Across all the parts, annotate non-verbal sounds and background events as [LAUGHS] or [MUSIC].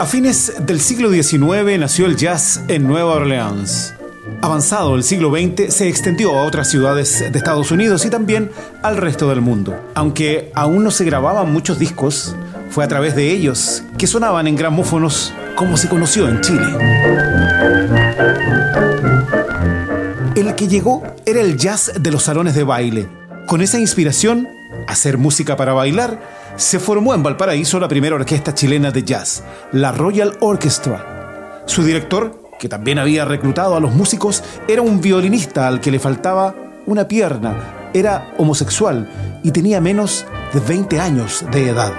A fines del siglo XIX nació el jazz en Nueva Orleans. Avanzado el siglo XX, se extendió a otras ciudades de Estados Unidos y también al resto del mundo. Aunque aún no se grababan muchos discos, fue a través de ellos que sonaban en gramófonos como se conoció en Chile. El que llegó era el jazz de los salones de baile. Con esa inspiración, hacer música para bailar, se formó en Valparaíso la primera orquesta chilena de jazz, la Royal Orchestra. Su director, que también había reclutado a los músicos, era un violinista al que le faltaba una pierna, era homosexual y tenía menos de 20 años de edad.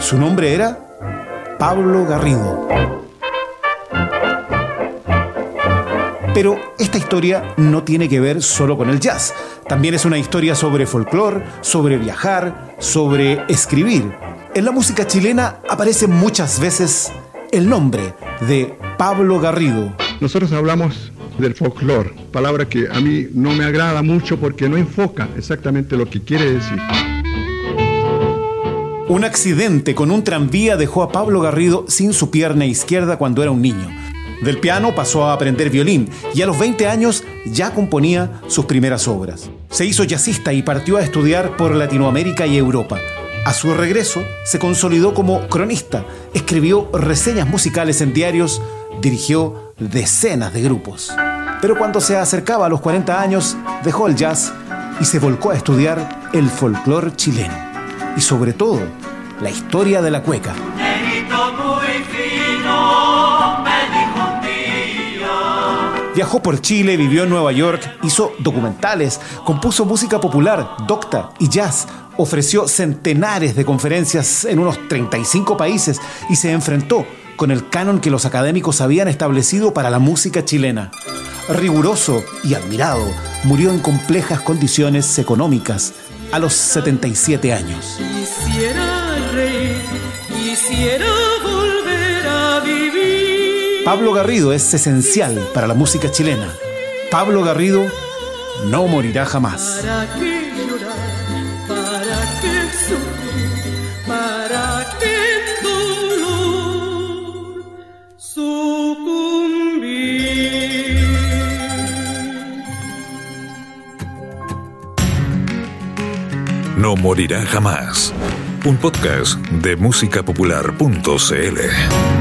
Su nombre era Pablo Garrido. Pero esta historia no tiene que ver solo con el jazz. También es una historia sobre folclore, sobre viajar, sobre escribir. En la música chilena aparece muchas veces el nombre de Pablo Garrido. Nosotros hablamos del folclore, palabra que a mí no me agrada mucho porque no enfoca exactamente lo que quiere decir. Un accidente con un tranvía dejó a Pablo Garrido sin su pierna izquierda cuando era un niño. Del piano pasó a aprender violín y a los 20 años ya componía sus primeras obras. Se hizo jazzista y partió a estudiar por Latinoamérica y Europa. A su regreso se consolidó como cronista, escribió reseñas musicales en diarios, dirigió decenas de grupos. Pero cuando se acercaba a los 40 años, dejó el jazz y se volcó a estudiar el folclore chileno y sobre todo la historia de la cueca. Viajó por Chile, vivió en Nueva York, hizo documentales, compuso música popular, docta y jazz, ofreció centenares de conferencias en unos 35 países y se enfrentó con el canon que los académicos habían establecido para la música chilena. Riguroso y admirado, murió en complejas condiciones económicas a los 77 años. Pablo Garrido es esencial para la música chilena. Pablo Garrido no morirá jamás. ¿Para qué llorar? ¿Para qué sufrir? ¿Para qué en dolor sucumbir? No morirá jamás. Un podcast de musicapopular.cl.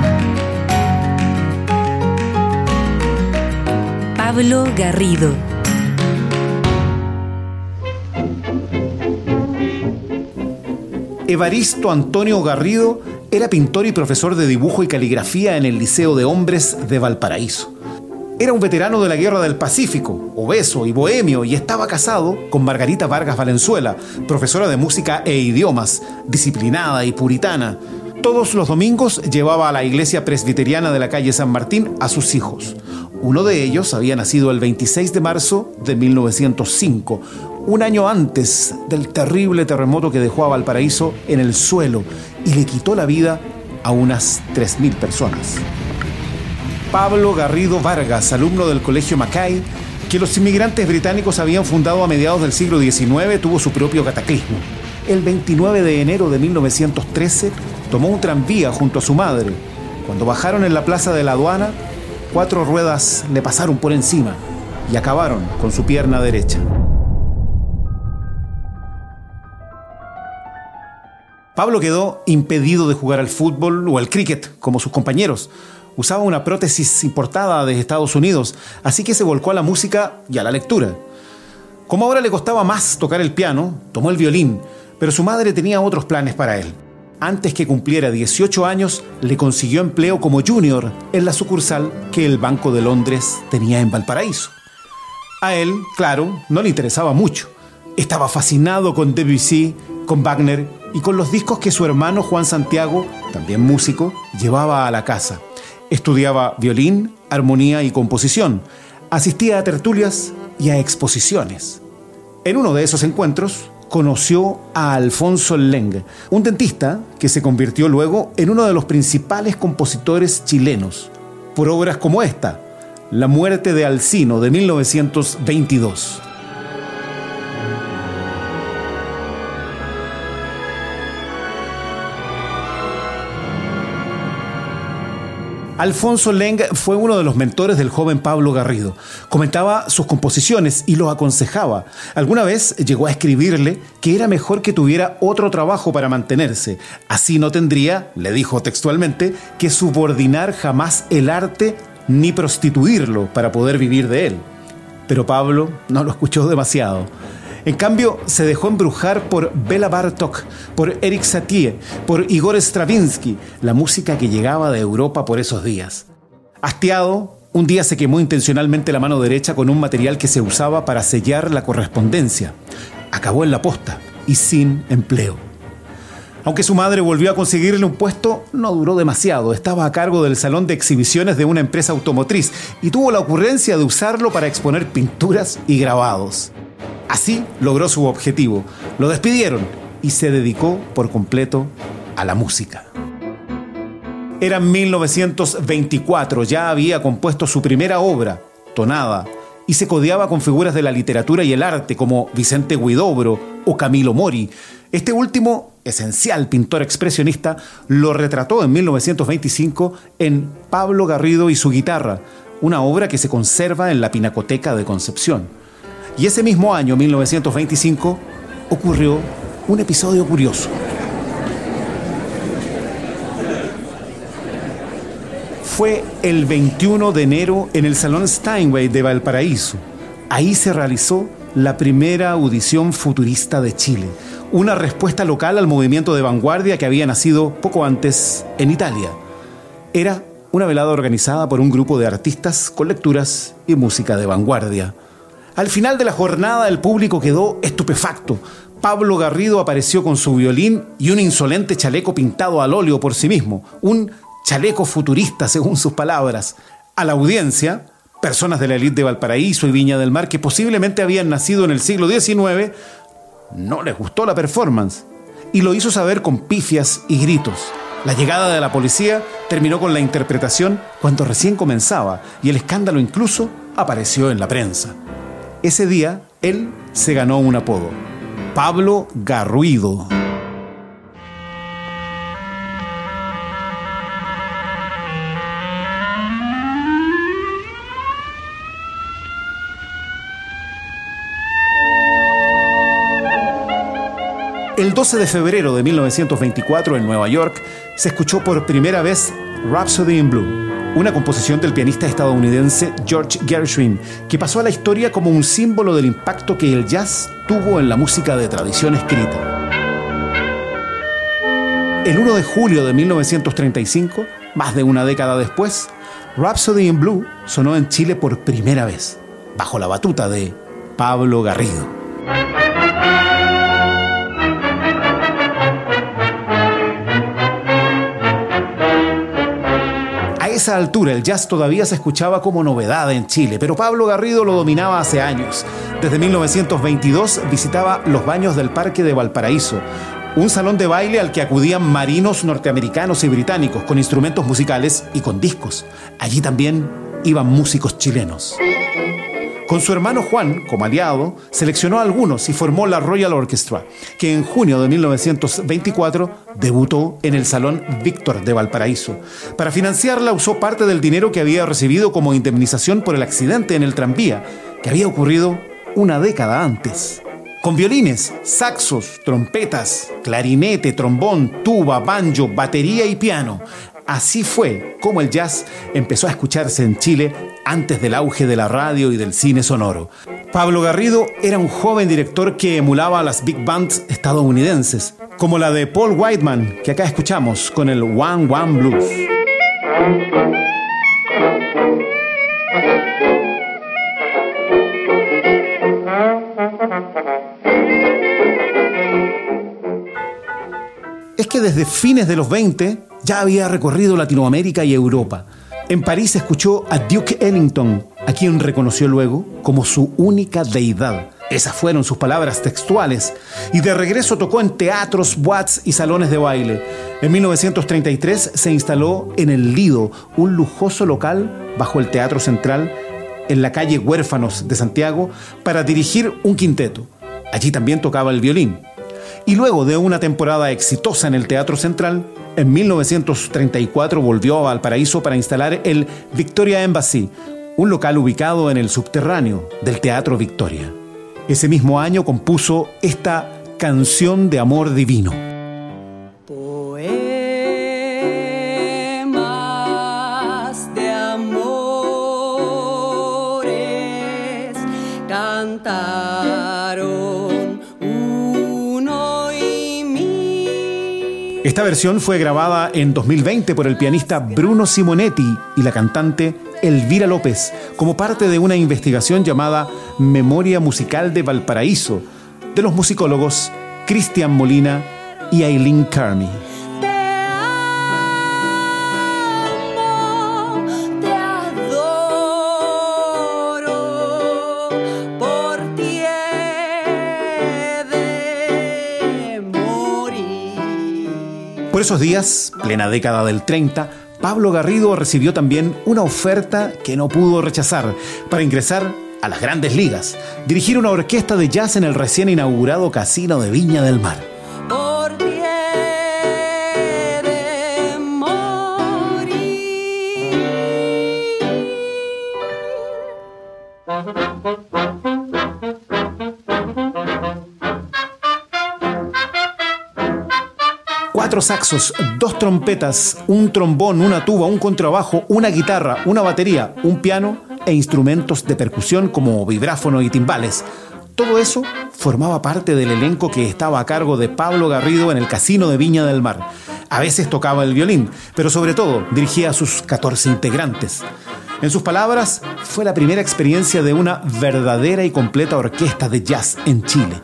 Pablo Garrido. Evaristo Antonio Garrido era pintor y profesor de dibujo y caligrafía en el Liceo de Hombres de Valparaíso. Era un veterano de la Guerra del Pacífico, obeso y bohemio, y estaba casado con Margarita Vargas Valenzuela, profesora de música e idiomas, disciplinada y puritana. Todos los domingos llevaba a la iglesia presbiteriana de la calle San Martín a sus hijos. Uno de ellos había nacido el 26 de marzo de 1905, un año antes del terrible terremoto que dejó a Valparaíso en el suelo y le quitó la vida a unas 3.000 personas. Pablo Garrido Vargas, alumno del Colegio Mackay, que los inmigrantes británicos habían fundado a mediados del siglo XIX, tuvo su propio cataclismo. El 29 de enero de 1913 tomó un tranvía junto a su madre. Cuando bajaron en la plaza de la aduana, cuatro ruedas le pasaron por encima y acabaron con su pierna derecha. Pablo quedó impedido de jugar al fútbol o al cricket como sus compañeros. Usaba una prótesis importada de Estados Unidos, así que se volcó a la música y a la lectura. Como ahora le costaba más tocar el piano, tomó el violín, pero su madre tenía otros planes para él. Antes que cumpliera 18 años, le consiguió empleo como junior en la sucursal que el Banco de Londres tenía en Valparaíso. A él, claro, no le interesaba mucho. Estaba fascinado con Debussy, con Wagner y con los discos que su hermano Juan Santiago, también músico, llevaba a la casa. Estudiaba violín, armonía y composición. Asistía a tertulias y a exposiciones. En uno de esos encuentros conoció a Alfonso Leng, un dentista que se convirtió luego en uno de los principales compositores chilenos, por obras como esta, La muerte de Alcino de 1922. Alfonso Leng fue uno de los mentores del joven Pablo Garrido. Comentaba sus composiciones y lo aconsejaba. Alguna vez llegó a escribirle que era mejor que tuviera otro trabajo para mantenerse. Así no tendría, le dijo textualmente, que subordinar jamás el arte ni prostituirlo para poder vivir de él. Pero Pablo no lo escuchó demasiado. En cambio, se dejó embrujar por Bela Bartok, por Eric Satie, por Igor Stravinsky, la música que llegaba de Europa por esos días. Hastiado, un día se quemó intencionalmente la mano derecha con un material que se usaba para sellar la correspondencia. Acabó en la posta y sin empleo. Aunque su madre volvió a conseguirle un puesto, no duró demasiado. Estaba a cargo del salón de exhibiciones de una empresa automotriz y tuvo la ocurrencia de usarlo para exponer pinturas y grabados. Así logró su objetivo. Lo despidieron y se dedicó por completo a la música. Era 1924, ya había compuesto su primera obra, Tonada, y se codeaba con figuras de la literatura y el arte como Vicente Guidobro o Camilo Mori. Este último, esencial pintor expresionista, lo retrató en 1925 en Pablo Garrido y su guitarra, una obra que se conserva en la Pinacoteca de Concepción. Y ese mismo año, 1925, ocurrió un episodio curioso. Fue el 21 de enero en el Salón Steinway de Valparaíso. Ahí se realizó la primera audición futurista de Chile, una respuesta local al movimiento de vanguardia que había nacido poco antes en Italia. Era una velada organizada por un grupo de artistas con lecturas y música de vanguardia. Al final de la jornada el público quedó estupefacto. Pablo Garrido apareció con su violín y un insolente chaleco pintado al óleo por sí mismo, un chaleco futurista según sus palabras. A la audiencia, personas de la élite de Valparaíso y Viña del Mar que posiblemente habían nacido en el siglo XIX, no les gustó la performance y lo hizo saber con pifias y gritos. La llegada de la policía terminó con la interpretación cuando recién comenzaba y el escándalo incluso apareció en la prensa. Ese día, él se ganó un apodo, Pablo Garruido. El 12 de febrero de 1924 en Nueva York se escuchó por primera vez Rhapsody in Blue una composición del pianista estadounidense George Gershwin, que pasó a la historia como un símbolo del impacto que el jazz tuvo en la música de tradición escrita. El 1 de julio de 1935, más de una década después, Rhapsody in Blue sonó en Chile por primera vez, bajo la batuta de Pablo Garrido. Esa altura el jazz todavía se escuchaba como novedad en Chile, pero Pablo Garrido lo dominaba hace años. Desde 1922 visitaba los baños del Parque de Valparaíso, un salón de baile al que acudían marinos norteamericanos y británicos con instrumentos musicales y con discos. Allí también iban músicos chilenos. Con su hermano Juan, como aliado, seleccionó a algunos y formó la Royal Orchestra, que en junio de 1924 debutó en el Salón Víctor de Valparaíso. Para financiarla usó parte del dinero que había recibido como indemnización por el accidente en el tranvía, que había ocurrido una década antes. Con violines, saxos, trompetas, clarinete, trombón, tuba, banjo, batería y piano. Así fue como el jazz empezó a escucharse en Chile antes del auge de la radio y del cine sonoro. Pablo Garrido era un joven director que emulaba a las big bands estadounidenses, como la de Paul Whiteman, que acá escuchamos con el One One Blues. Desde fines de los 20 ya había recorrido Latinoamérica y Europa. En París escuchó a Duke Ellington, a quien reconoció luego como su única deidad. Esas fueron sus palabras textuales. Y de regreso tocó en teatros, boats y salones de baile. En 1933 se instaló en El Lido, un lujoso local bajo el Teatro Central en la calle Huérfanos de Santiago, para dirigir un quinteto. Allí también tocaba el violín. Y luego de una temporada exitosa en el Teatro Central, en 1934 volvió a Valparaíso para instalar el Victoria Embassy, un local ubicado en el subterráneo del Teatro Victoria. Ese mismo año compuso esta canción de amor divino. Esta versión fue grabada en 2020 por el pianista Bruno Simonetti y la cantante Elvira López como parte de una investigación llamada Memoria Musical de Valparaíso de los musicólogos Cristian Molina y Aileen Carmi. Esos días, plena década del 30, Pablo Garrido recibió también una oferta que no pudo rechazar para ingresar a las grandes ligas, dirigir una orquesta de jazz en el recién inaugurado Casino de Viña del Mar. Saxos, dos trompetas, un trombón, una tuba, un contrabajo, una guitarra, una batería, un piano e instrumentos de percusión como vibráfono y timbales. Todo eso formaba parte del elenco que estaba a cargo de Pablo Garrido en el Casino de Viña del Mar. A veces tocaba el violín, pero sobre todo dirigía a sus 14 integrantes. En sus palabras, fue la primera experiencia de una verdadera y completa orquesta de jazz en Chile.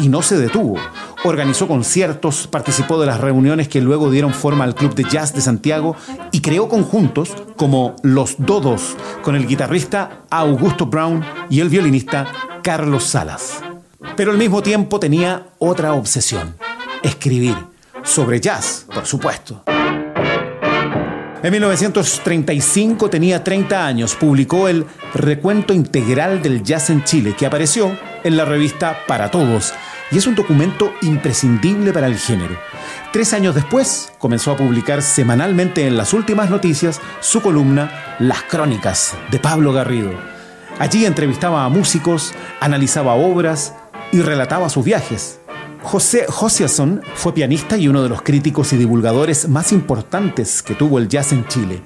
Y no se detuvo. Organizó conciertos, participó de las reuniones que luego dieron forma al Club de Jazz de Santiago y creó conjuntos como Los Dodos con el guitarrista Augusto Brown y el violinista Carlos Salas. Pero al mismo tiempo tenía otra obsesión, escribir, sobre jazz, por supuesto. En 1935 tenía 30 años, publicó el Recuento Integral del Jazz en Chile, que apareció en la revista Para Todos, y es un documento imprescindible para el género. Tres años después, comenzó a publicar semanalmente en las últimas noticias su columna Las Crónicas de Pablo Garrido. Allí entrevistaba a músicos, analizaba obras y relataba sus viajes. José Josiason fue pianista y uno de los críticos y divulgadores más importantes que tuvo el jazz en Chile.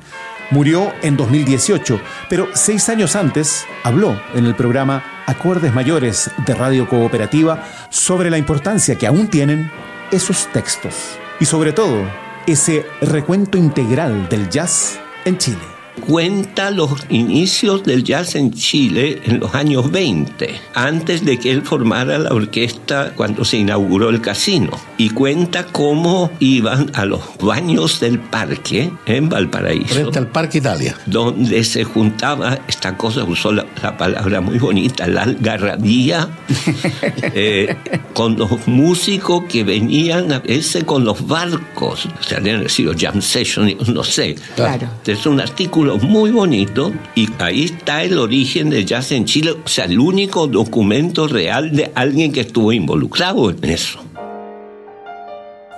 Murió en 2018, pero seis años antes habló en el programa Acordes Mayores de Radio Cooperativa sobre la importancia que aún tienen esos textos y sobre todo ese recuento integral del jazz en Chile cuenta los inicios del jazz en Chile en los años 20, antes de que él formara la orquesta cuando se inauguró el casino. Y cuenta cómo iban a los baños del parque en Valparaíso. Frente al Parque Italia. Donde se juntaba, esta cosa usó la, la palabra muy bonita, la algarrabía, [LAUGHS] eh, con los músicos que venían a veces con los barcos. O sea, habían sido jam session, no sé. Claro. Es un muy bonito y ahí está el origen del jazz en Chile, o sea, el único documento real de alguien que estuvo involucrado en eso.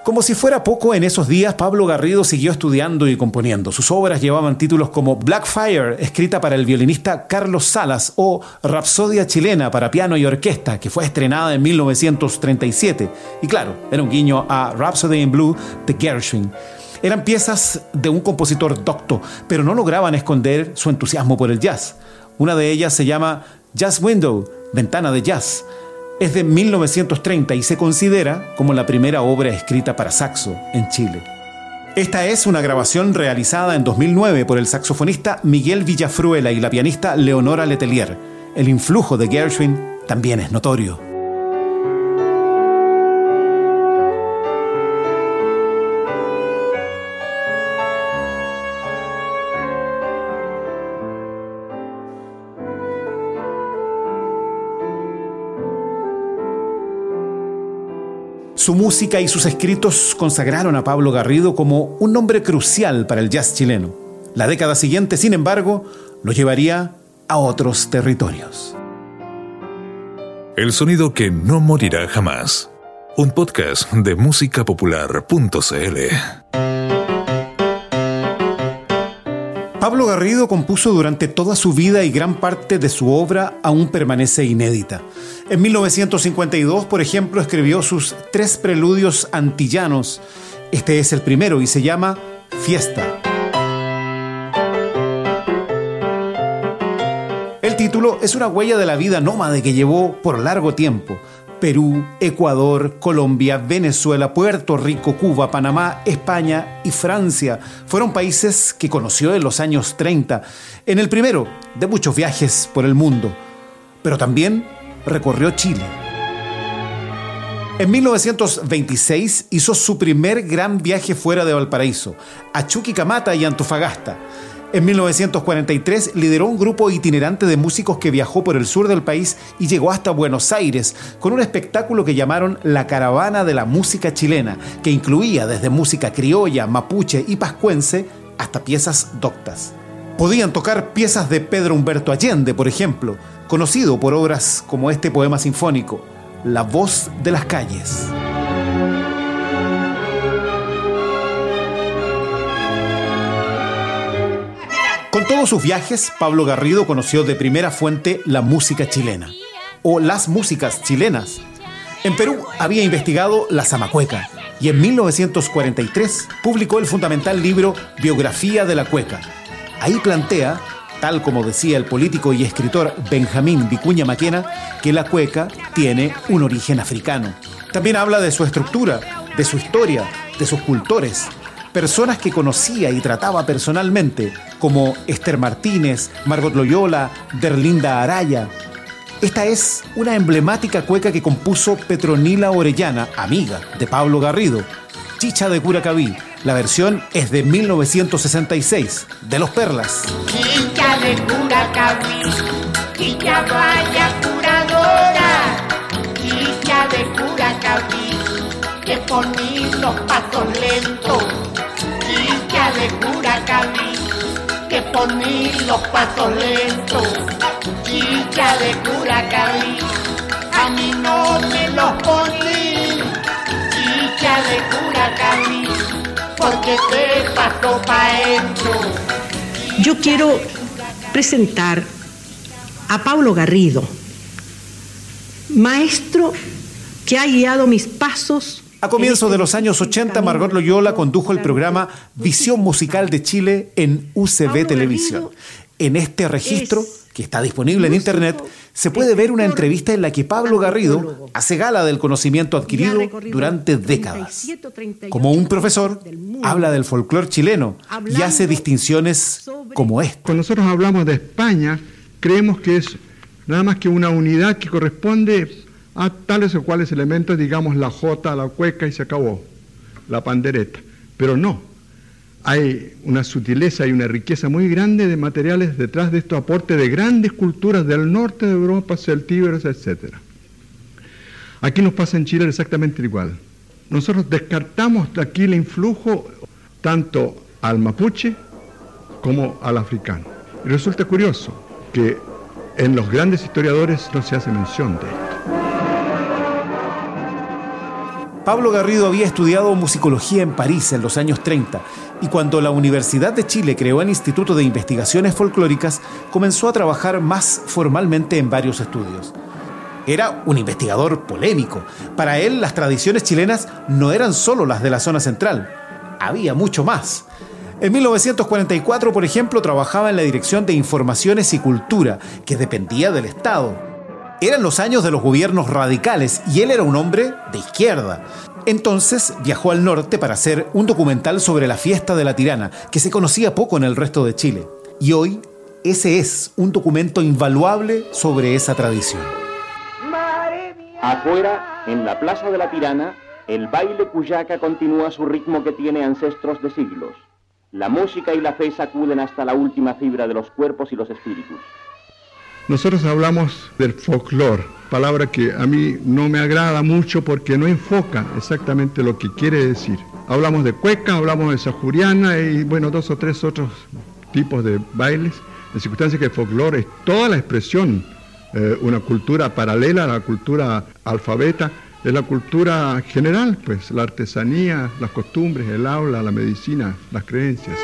Como si fuera poco, en esos días Pablo Garrido siguió estudiando y componiendo. Sus obras llevaban títulos como Blackfire, escrita para el violinista Carlos Salas, o Rapsodia chilena para piano y orquesta, que fue estrenada en 1937. Y claro, era un guiño a Rhapsody in Blue de Gershwin. Eran piezas de un compositor docto, pero no lograban esconder su entusiasmo por el jazz. Una de ellas se llama Jazz Window, Ventana de Jazz. Es de 1930 y se considera como la primera obra escrita para saxo en Chile. Esta es una grabación realizada en 2009 por el saxofonista Miguel Villafruela y la pianista Leonora Letelier. El influjo de Gershwin también es notorio. Su música y sus escritos consagraron a Pablo Garrido como un nombre crucial para el jazz chileno. La década siguiente, sin embargo, lo llevaría a otros territorios. El sonido que no morirá jamás. Un podcast de musicapopular.cl. Pablo Garrido compuso durante toda su vida y gran parte de su obra aún permanece inédita. En 1952, por ejemplo, escribió sus tres preludios antillanos. Este es el primero y se llama Fiesta. El título es una huella de la vida nómade que llevó por largo tiempo. Perú, Ecuador, Colombia, Venezuela, Puerto Rico, Cuba, Panamá, España y Francia fueron países que conoció en los años 30, en el primero de muchos viajes por el mundo, pero también recorrió Chile. En 1926 hizo su primer gran viaje fuera de Valparaíso, a Chuquicamata y Antofagasta. En 1943 lideró un grupo itinerante de músicos que viajó por el sur del país y llegó hasta Buenos Aires con un espectáculo que llamaron La Caravana de la Música Chilena, que incluía desde música criolla, mapuche y pascuense hasta piezas doctas. Podían tocar piezas de Pedro Humberto Allende, por ejemplo, conocido por obras como este poema sinfónico, La voz de las calles. Con todos sus viajes, Pablo Garrido conoció de primera fuente la música chilena, o las músicas chilenas. En Perú había investigado la zamacueca y en 1943 publicó el fundamental libro Biografía de la Cueca. Ahí plantea, tal como decía el político y escritor Benjamín Vicuña Maquena, que la cueca tiene un origen africano. También habla de su estructura, de su historia, de sus cultores, personas que conocía y trataba personalmente, como Esther Martínez, Margot Loyola, Derlinda Araya. Esta es una emblemática cueca que compuso Petronila Orellana, amiga de Pablo Garrido. Chicha de Curacaví. La versión es de 1966, de Los Perlas. Chicha de Curacaví, chicha vaya curadora, chicha de Curacaví, que poní los pasos lentos, de Curacaví, que poní los pasos lentos, chicha de Curacaví, a mí no me los poní, chicha de Curacaví, porque te pasó pa'. Yo quiero presentar a Pablo Garrido, maestro que ha guiado mis pasos. A comienzos de los años 80, Margot Loyola condujo el programa Visión Musical de Chile en UCB Televisión. En este registro, que está disponible en internet, se puede ver una entrevista en la que Pablo Garrido hace gala del conocimiento adquirido durante décadas. Como un profesor, habla del folclore chileno y hace distinciones como esta. Cuando nosotros hablamos de España, creemos que es nada más que una unidad que corresponde a tales o cuales elementos, digamos la jota, la cueca y se acabó, la pandereta. Pero no, hay una sutileza y una riqueza muy grande de materiales detrás de estos aportes de grandes culturas del norte de Europa, celtíberos, etc. Aquí nos pasa en Chile exactamente igual. Nosotros descartamos de aquí el influjo tanto al mapuche como al africano. Y resulta curioso que en los grandes historiadores no se hace mención de esto. Pablo Garrido había estudiado musicología en París en los años 30 y cuando la Universidad de Chile creó el Instituto de Investigaciones Folclóricas, comenzó a trabajar más formalmente en varios estudios. Era un investigador polémico. Para él, las tradiciones chilenas no eran solo las de la zona central, había mucho más. En 1944, por ejemplo, trabajaba en la Dirección de Informaciones y Cultura, que dependía del Estado. Eran los años de los gobiernos radicales y él era un hombre de izquierda. Entonces viajó al norte para hacer un documental sobre la fiesta de la tirana, que se conocía poco en el resto de Chile. Y hoy ese es un documento invaluable sobre esa tradición. Afuera, en la Plaza de la Tirana, el baile cuyaca continúa su ritmo que tiene ancestros de siglos. La música y la fe sacuden hasta la última fibra de los cuerpos y los espíritus. Nosotros hablamos del folclore, palabra que a mí no me agrada mucho porque no enfoca exactamente lo que quiere decir. Hablamos de cueca, hablamos de sajuriana y bueno, dos o tres otros tipos de bailes, en circunstancias que el folclore es toda la expresión, eh, una cultura paralela a la cultura alfabeta, es la cultura general, pues la artesanía, las costumbres, el aula, la medicina, las creencias.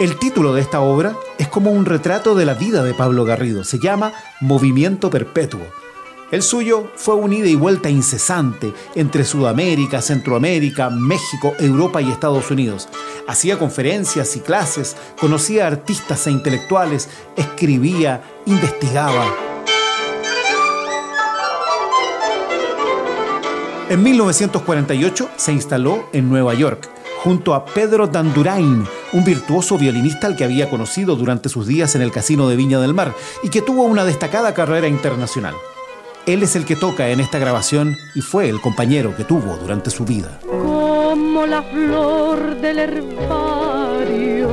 El título de esta obra es como un retrato de la vida de Pablo Garrido. Se llama Movimiento Perpetuo. El suyo fue un ida y vuelta incesante entre Sudamérica, Centroamérica, México, Europa y Estados Unidos. Hacía conferencias y clases, conocía artistas e intelectuales, escribía, investigaba. En 1948 se instaló en Nueva York junto a Pedro Dandurain, un virtuoso violinista al que había conocido durante sus días en el Casino de Viña del Mar y que tuvo una destacada carrera internacional. Él es el que toca en esta grabación y fue el compañero que tuvo durante su vida. como la flor del herbario.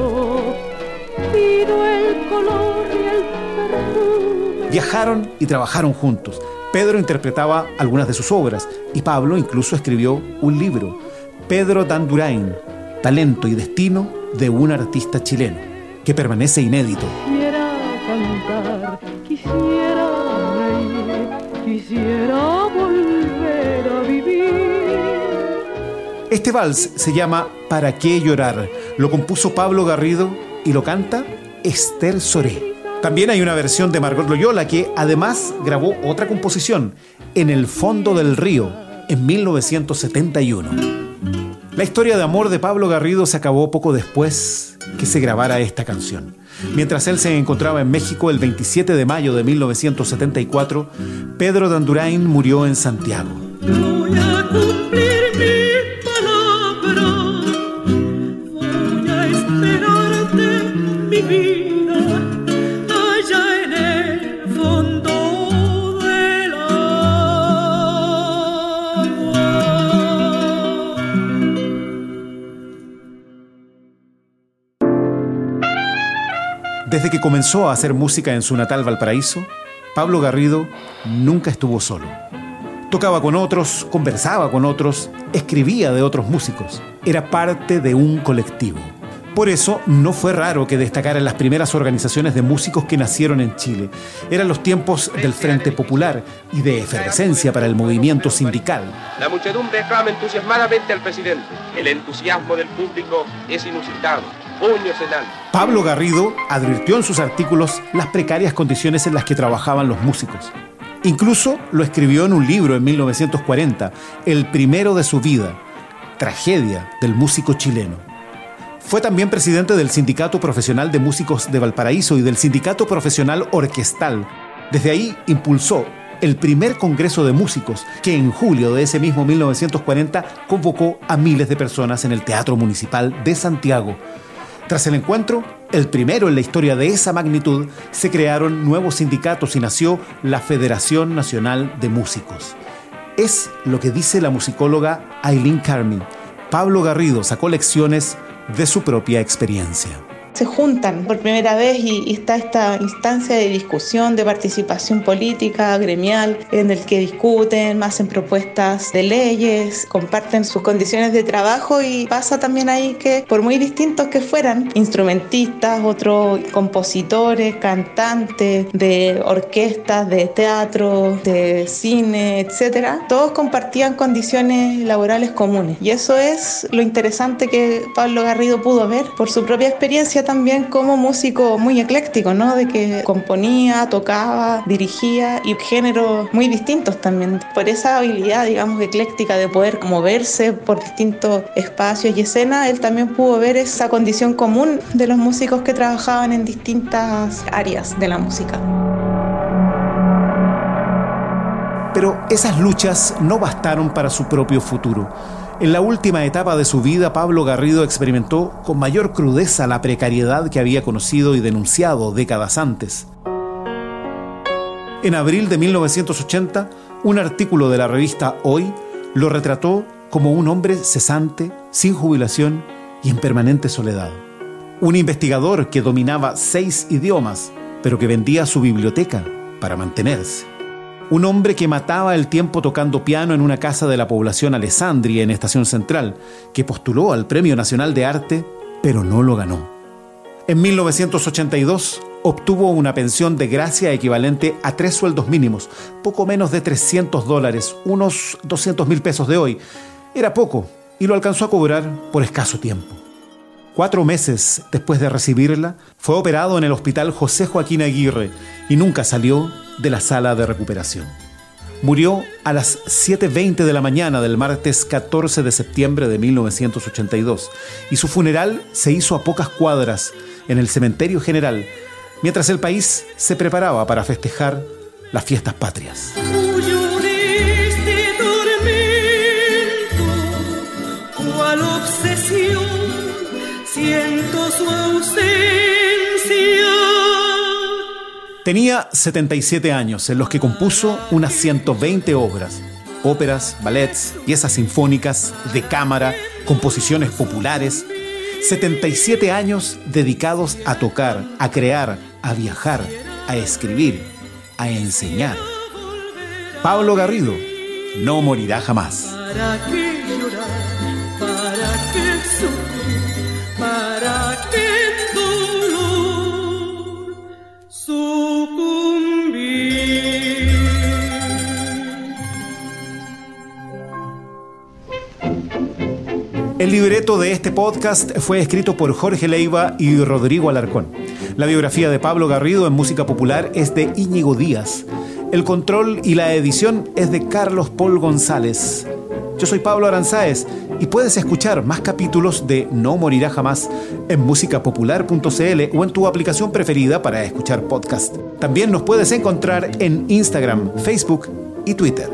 Pido el color y el perfume. Viajaron y trabajaron juntos. Pedro interpretaba algunas de sus obras y Pablo incluso escribió un libro, Pedro Dandurain, Talento y Destino de un artista chileno, que permanece inédito. Quisiera cantar, quisiera reír, quisiera volver a vivir. Este vals se llama ¿Para qué llorar? Lo compuso Pablo Garrido y lo canta Esther Soré. También hay una versión de Margot Loyola que además grabó otra composición, En el fondo del río, en 1971. La historia de amor de Pablo Garrido se acabó poco después que se grabara esta canción. Mientras él se encontraba en México el 27 de mayo de 1974, Pedro Dandurain murió en Santiago. Comenzó a hacer música en su natal Valparaíso, Pablo Garrido nunca estuvo solo. Tocaba con otros, conversaba con otros, escribía de otros músicos. Era parte de un colectivo. Por eso no fue raro que destacara en las primeras organizaciones de músicos que nacieron en Chile. Eran los tiempos del Frente Popular y de efervescencia para el movimiento sindical. La muchedumbre aclama entusiasmadamente al presidente. El entusiasmo del público es inusitado. Pablo Garrido advirtió en sus artículos las precarias condiciones en las que trabajaban los músicos. Incluso lo escribió en un libro en 1940, el primero de su vida, Tragedia del músico chileno. Fue también presidente del Sindicato Profesional de Músicos de Valparaíso y del Sindicato Profesional Orquestal. Desde ahí impulsó el primer Congreso de Músicos que en julio de ese mismo 1940 convocó a miles de personas en el Teatro Municipal de Santiago. Tras el encuentro, el primero en la historia de esa magnitud, se crearon nuevos sindicatos y nació la Federación Nacional de Músicos. Es lo que dice la musicóloga Aileen Carmi. Pablo Garrido sacó lecciones de su propia experiencia. Se juntan por primera vez y, y está esta instancia de discusión, de participación política, gremial, en el que discuten, hacen propuestas de leyes, comparten sus condiciones de trabajo y pasa también ahí que por muy distintos que fueran, instrumentistas, otros compositores, cantantes de orquestas, de teatro, de cine, etcétera, todos compartían condiciones laborales comunes. Y eso es lo interesante que Pablo Garrido pudo ver por su propia experiencia también como músico muy ecléctico, ¿no? De que componía, tocaba, dirigía y géneros muy distintos también. Por esa habilidad, digamos, ecléctica de poder moverse por distintos espacios y escenas, él también pudo ver esa condición común de los músicos que trabajaban en distintas áreas de la música. Pero esas luchas no bastaron para su propio futuro. En la última etapa de su vida, Pablo Garrido experimentó con mayor crudeza la precariedad que había conocido y denunciado décadas antes. En abril de 1980, un artículo de la revista Hoy lo retrató como un hombre cesante, sin jubilación y en permanente soledad. Un investigador que dominaba seis idiomas pero que vendía su biblioteca para mantenerse. Un hombre que mataba el tiempo tocando piano en una casa de la población Alessandria en Estación Central, que postuló al Premio Nacional de Arte, pero no lo ganó. En 1982 obtuvo una pensión de gracia equivalente a tres sueldos mínimos, poco menos de 300 dólares, unos 200 mil pesos de hoy. Era poco y lo alcanzó a cobrar por escaso tiempo. Cuatro meses después de recibirla, fue operado en el hospital José Joaquín Aguirre y nunca salió de la sala de recuperación. Murió a las 7.20 de la mañana del martes 14 de septiembre de 1982 y su funeral se hizo a pocas cuadras en el cementerio general mientras el país se preparaba para festejar las fiestas patrias. Tenía 77 años en los que compuso unas 120 obras, óperas, ballets, piezas sinfónicas, de cámara, composiciones populares, 77 años dedicados a tocar, a crear, a viajar, a escribir, a enseñar. Pablo Garrido no morirá jamás. El libreto de este podcast fue escrito por Jorge Leiva y Rodrigo Alarcón. La biografía de Pablo Garrido en música popular es de Íñigo Díaz. El control y la edición es de Carlos Paul González. Yo soy Pablo Aranzáez y puedes escuchar más capítulos de No Morirá Jamás en musicapopular.cl o en tu aplicación preferida para escuchar podcast. También nos puedes encontrar en Instagram, Facebook y Twitter.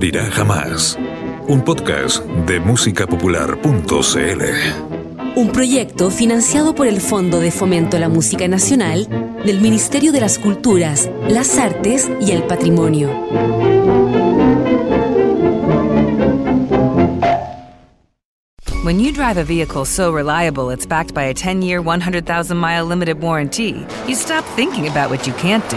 Morirá jamás. Un podcast de musicapopular.cl. Un proyecto financiado por el Fondo de Fomento a la Música Nacional del Ministerio de las Culturas, las Artes y el Patrimonio. When you drive a vehicle so reliable it's backed by a 10 year, 100,000 mile limited warranty, you stop thinking about what you can't do